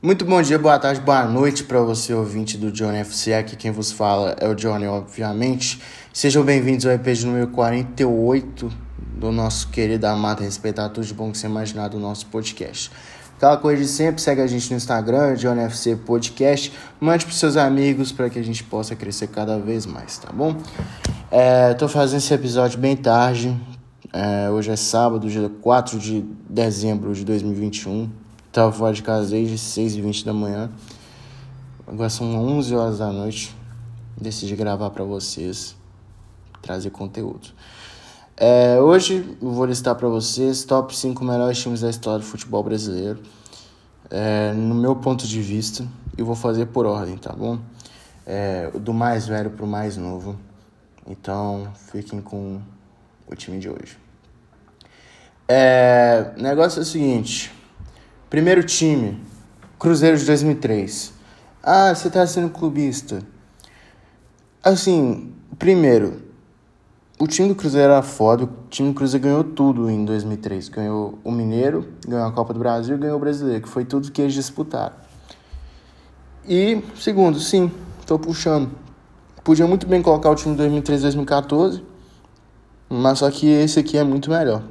Muito bom dia, boa tarde, boa noite para você, ouvinte do Johnny FC. Aqui quem vos fala é o Johnny, obviamente. Sejam bem-vindos ao EP número 48 do nosso querido, amado, respeitado, tudo de bom que você imaginar do nosso podcast. Aquela coisa de sempre, segue a gente no Instagram, Johnny FC Podcast. Mande para seus amigos para que a gente possa crescer cada vez mais, tá bom? É, tô fazendo esse episódio bem tarde. É, hoje é sábado, dia 4 de dezembro de 2021. Tava fora de desde 6h20 da manhã. Agora são 11 horas da noite. Decidi gravar para vocês, trazer conteúdo. É, hoje eu vou listar para vocês top 5 melhores times da história do futebol brasileiro. É, no meu ponto de vista, e vou fazer por ordem, tá bom? É, do mais velho pro mais novo. Então, fiquem com o time de hoje. É, o negócio é o seguinte. Primeiro time, Cruzeiro de 2003. Ah, você tá sendo clubista. Assim, primeiro, o time do Cruzeiro era foda. O time do Cruzeiro ganhou tudo em 2003. Ganhou o Mineiro, ganhou a Copa do Brasil e ganhou o Brasileiro, que foi tudo que eles disputaram. E, segundo, sim, tô puxando. Podia muito bem colocar o time de 2013 2014, mas só que esse aqui é muito melhor.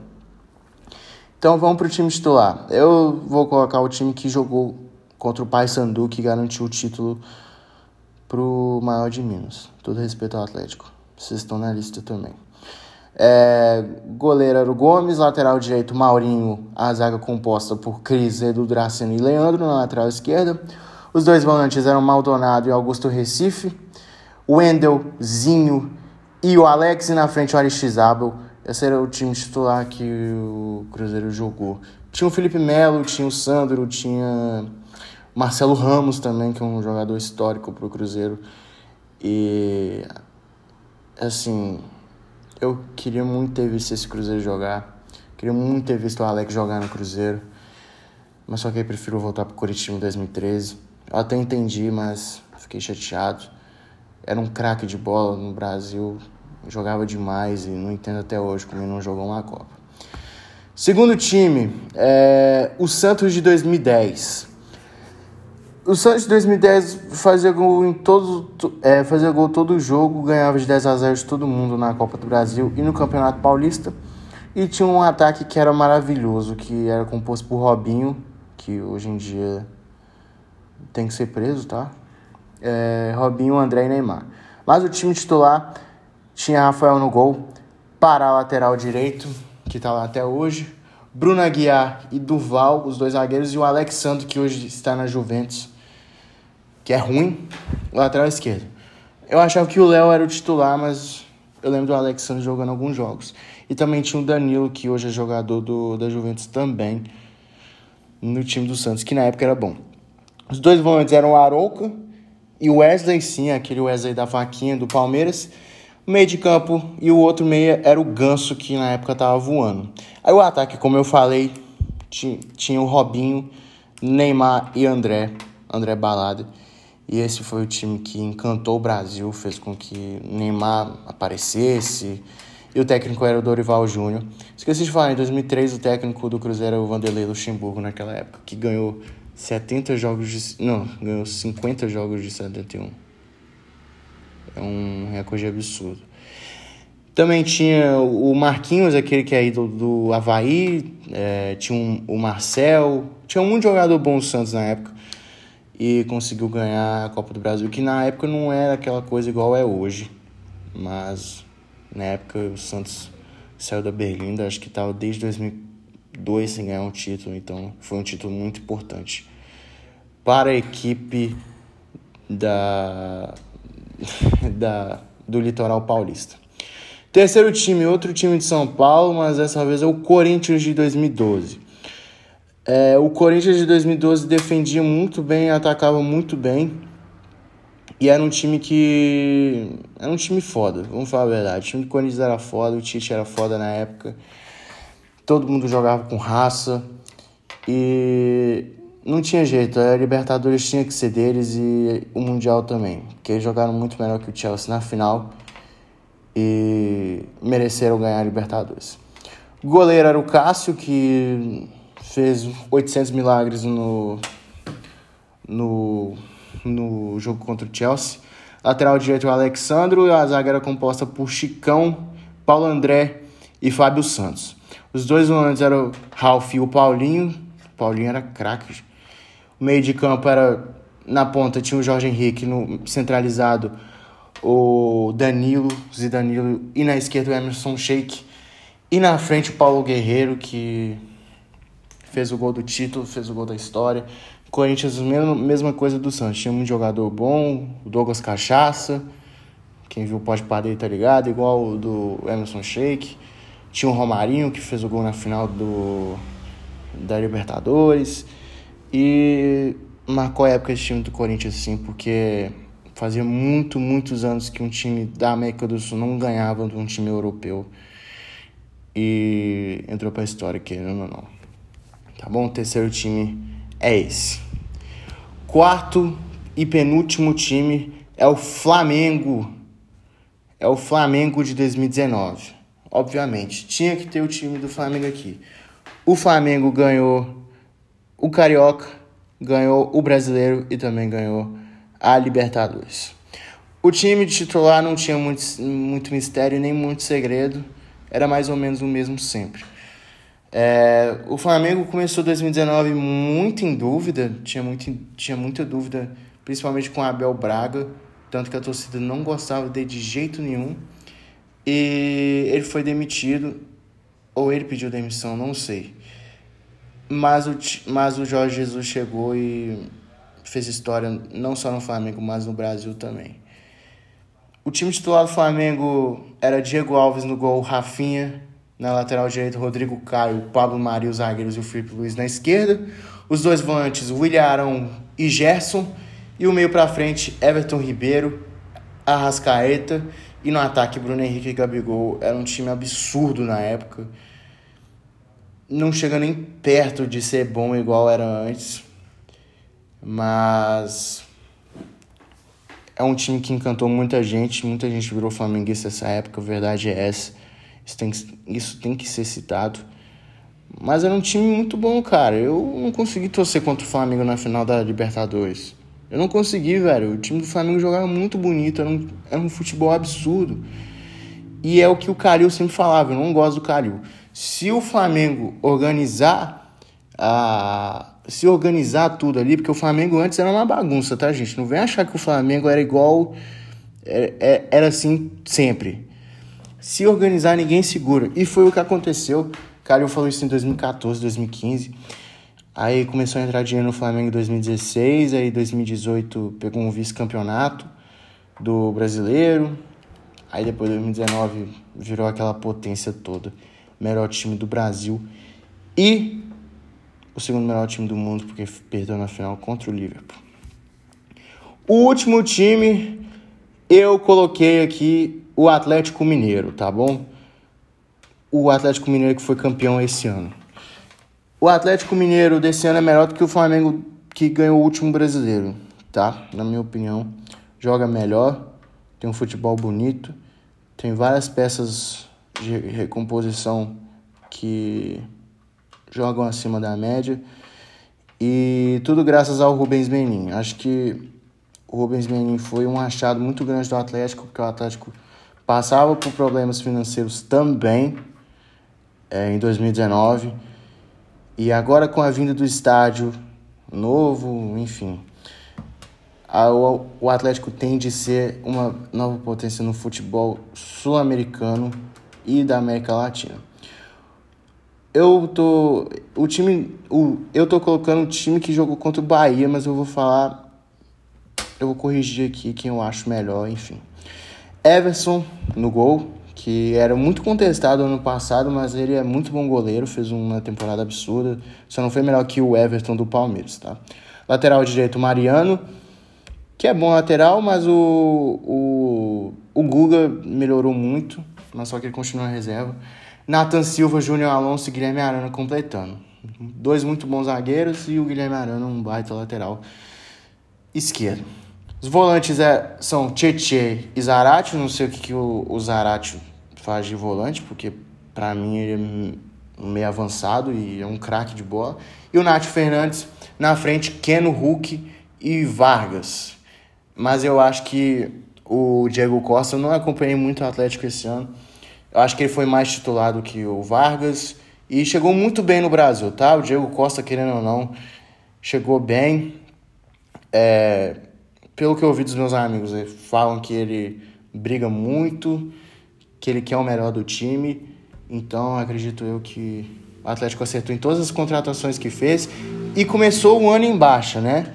Então vamos pro time titular. Eu vou colocar o time que jogou contra o Paysandu, que garantiu o título pro maior de Minas. Todo respeito ao Atlético. Vocês estão na lista também. É, goleiro era o Gomes, lateral direito Maurinho, a zaga composta por Cris, Edu Draceno e Leandro na lateral esquerda. Os dois volantes eram Maldonado e Augusto Recife. Wendel, Zinho e o Alex, e na frente o Aristizábal. Esse era o time titular que o Cruzeiro jogou. Tinha o Felipe Melo, tinha o Sandro, tinha o Marcelo Ramos também, que é um jogador histórico para o Cruzeiro. E assim, eu queria muito ter visto esse Cruzeiro jogar. Queria muito ter visto o Alex jogar no Cruzeiro. Mas só que eu prefiro voltar pro Curitiba em 2013. Eu até entendi, mas fiquei chateado. Era um craque de bola no Brasil jogava demais e não entendo até hoje como ele não jogou uma Copa. Segundo time, é, o Santos de 2010. O Santos de 2010 fazia gol em todo, é, fazia gol todo jogo, ganhava de 10 a 0 de todo mundo na Copa do Brasil e no Campeonato Paulista. E tinha um ataque que era maravilhoso, que era composto por Robinho, que hoje em dia tem que ser preso, tá? É, Robinho, André e Neymar. Mas o time titular tinha Rafael no gol, para lateral direito, que está lá até hoje. Bruno Aguiar e Duval, os dois zagueiros, e o Alexandre, que hoje está na Juventus, que é ruim, lateral esquerdo. Eu achava que o Léo era o titular, mas eu lembro do Alexandre jogando alguns jogos. E também tinha o Danilo, que hoje é jogador do, da Juventus também, no time do Santos, que na época era bom. Os dois volantes eram o Arouca e o Wesley, sim, aquele Wesley da faquinha do Palmeiras meio de campo e o outro meia era o Ganso, que na época tava voando. Aí o ataque, como eu falei, tinha o Robinho, Neymar e André, André Balada. E esse foi o time que encantou o Brasil, fez com que Neymar aparecesse. E o técnico era o Dorival Júnior. Esqueci de falar, em 2003 o técnico do Cruzeiro era o Vanderlei Luxemburgo naquela época, que ganhou 70 jogos de... Não, ganhou 50 jogos de 71. É um recorde absurdo. Também tinha o Marquinhos, aquele que é ídolo do Havaí, é, tinha um, o Marcel, tinha um jogador bom do Santos na época e conseguiu ganhar a Copa do Brasil, que na época não era aquela coisa igual é hoje, mas na época o Santos saiu da Berlinda, acho que estava desde 2002 sem ganhar um título, então foi um título muito importante para a equipe da da, do litoral paulista. Terceiro time, outro time de São Paulo, mas dessa vez é o Corinthians de 2012. É, o Corinthians de 2012 defendia muito bem, atacava muito bem. E era um time que. Era um time foda, vamos falar a verdade. O time do Corinthians era foda, o Tite era foda na época. Todo mundo jogava com raça. E não tinha jeito, a Libertadores tinha que ser deles e o Mundial também, porque eles jogaram muito melhor que o Chelsea na final e mereceram ganhar a Libertadores. O goleiro era o Cássio, que fez 800 milagres no, no, no jogo contra o Chelsea. Lateral direito o Alexandro a zaga era composta por Chicão, Paulo André e Fábio Santos. Os dois volantes eram o Ralf e o Paulinho. O Paulinho era craque. O meio de campo era na ponta tinha o Jorge Henrique no centralizado, o Danilo, Zidanilo e na esquerda o Emerson Sheik. E na frente o Paulo Guerreiro que fez o gol do título, fez o gol da história. Corinthians, mesma, mesma coisa do Santos. Tinha um jogador bom, o Douglas Cachaça. Quem viu pode parar tá ligado, igual o do Emerson Sheik. Tinha o Romarinho que fez o gol na final do da Libertadores. E marcou a época esse time do Corinthians, assim, porque fazia muito, muitos anos que um time da América do Sul não ganhava de um time europeu. E entrou pra história, querendo ou não. Tá bom? O terceiro time é esse. Quarto e penúltimo time é o Flamengo. É o Flamengo de 2019. Obviamente, tinha que ter o time do Flamengo aqui. O Flamengo ganhou o Carioca, ganhou o Brasileiro e também ganhou a Libertadores. O time titular não tinha muito, muito mistério nem muito segredo, era mais ou menos o mesmo sempre. É, o Flamengo começou 2019 muito em dúvida, tinha, muito, tinha muita dúvida, principalmente com Abel Braga, tanto que a torcida não gostava dele de jeito nenhum. E ele foi demitido, ou ele pediu demissão, não sei. Mas o, mas o Jorge Jesus chegou e fez história não só no Flamengo, mas no Brasil também. O time titular do Flamengo era Diego Alves no gol, Rafinha na lateral direita, Rodrigo Caio, Pablo Maria, os zagueiros e o Felipe Luiz na esquerda. Os dois volantes, William Arão e Gerson. E o meio para frente, Everton Ribeiro, Arrascaeta. E no ataque, Bruno Henrique e Gabigol. Era um time absurdo na época não chega nem perto de ser bom igual era antes. Mas é um time que encantou muita gente, muita gente virou flamenguista nessa época, a verdade é essa. Isso tem, que, isso tem que ser citado. Mas era um time muito bom, cara. Eu não consegui torcer contra o Flamengo na final da Libertadores. Eu não consegui, velho. O time do Flamengo jogava muito bonito, era um, era um futebol absurdo. E é o que o Calil sempre falava, eu não gosto do Calil se o Flamengo organizar a se organizar tudo ali, porque o Flamengo antes era uma bagunça, tá, gente? Não vem achar que o Flamengo era igual era, é, é, era assim sempre. Se organizar, ninguém segura. E foi o que aconteceu. Calil falou isso em 2014, 2015. Aí começou a entrar dinheiro no Flamengo em 2016, aí 2018 pegou um vice-campeonato do brasileiro. Aí depois 2019 virou aquela potência toda melhor time do Brasil e o segundo melhor time do mundo, porque perdeu na final contra o Liverpool. O último time, eu coloquei aqui o Atlético Mineiro, tá bom? O Atlético Mineiro que foi campeão esse ano. O Atlético Mineiro desse ano é melhor do que o Flamengo que ganhou o último brasileiro, tá? Na minha opinião, joga melhor, tem um futebol bonito, tem várias peças de recomposição que jogam acima da média. E tudo graças ao Rubens Menin. Acho que o Rubens Menin foi um achado muito grande do Atlético, porque o Atlético passava por problemas financeiros também é, em 2019. E agora com a vinda do estádio novo, enfim, a, o, o Atlético tende a ser uma nova potência no futebol sul-americano e da América Latina. Eu tô. O time. O, eu tô colocando o time que jogou contra o Bahia, mas eu vou falar. Eu vou corrigir aqui quem eu acho melhor, enfim. Everson no gol, que era muito contestado ano passado, mas ele é muito bom goleiro, fez uma temporada absurda. Só não foi melhor que o Everton do Palmeiras, tá? Lateral direito, Mariano, que é bom lateral, mas o, o, o Guga melhorou muito mas só que ele continua reserva. Nathan Silva, Júnior Alonso e Guilherme Arana completando. Dois muito bons zagueiros e o Guilherme Arana um baita lateral esquerdo. Os volantes é, são Tietê e Zarate. Não sei o que, que o, o Zarate faz de volante, porque para mim ele é meio avançado e é um craque de bola. E o Nath Fernandes na frente, Keno Hulk e Vargas. Mas eu acho que o Diego Costa, eu não acompanhei muito o Atlético esse ano. Eu acho que ele foi mais titulado que o Vargas e chegou muito bem no Brasil, tá? O Diego Costa, querendo ou não, chegou bem. É, pelo que eu ouvi dos meus amigos, eles falam que ele briga muito, que ele quer o melhor do time. Então, acredito eu que o Atlético acertou em todas as contratações que fez e começou o ano em baixa, né?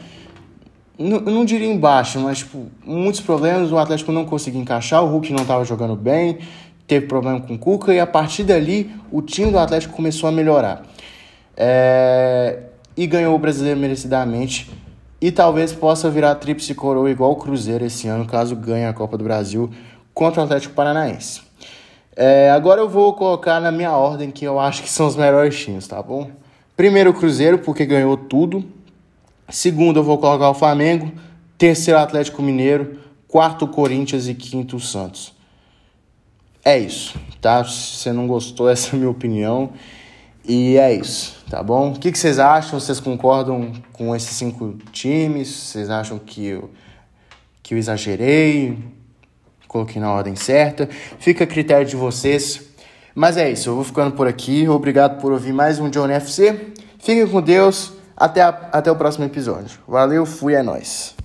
Não, não diria em baixa, mas tipo, muitos problemas. O Atlético não conseguia encaixar, o Hulk não estava jogando bem, teve problema com o Cuca e a partir dali o time do Atlético começou a melhorar. É... E ganhou o brasileiro merecidamente. E talvez possa virar tríplice coroa igual o Cruzeiro esse ano, caso ganhe a Copa do Brasil contra o Atlético Paranaense. É, agora eu vou colocar na minha ordem que eu acho que são os melhores times, tá bom? Primeiro o Cruzeiro, porque ganhou tudo. Segundo eu vou colocar o Flamengo. Terceiro Atlético Mineiro. Quarto Corinthians e quinto Santos. É isso, tá? Se você não gostou, essa é a minha opinião. E é isso, tá bom? O que, vocês acham? Vocês concordam com esses cinco times? Vocês acham que eu, que eu exagerei? coloquei na ordem certa. Fica a critério de vocês. Mas é isso, eu vou ficando por aqui. Obrigado por ouvir mais um John FC. Fiquem com Deus. Até, a, até o próximo episódio. Valeu, fui, é nóis.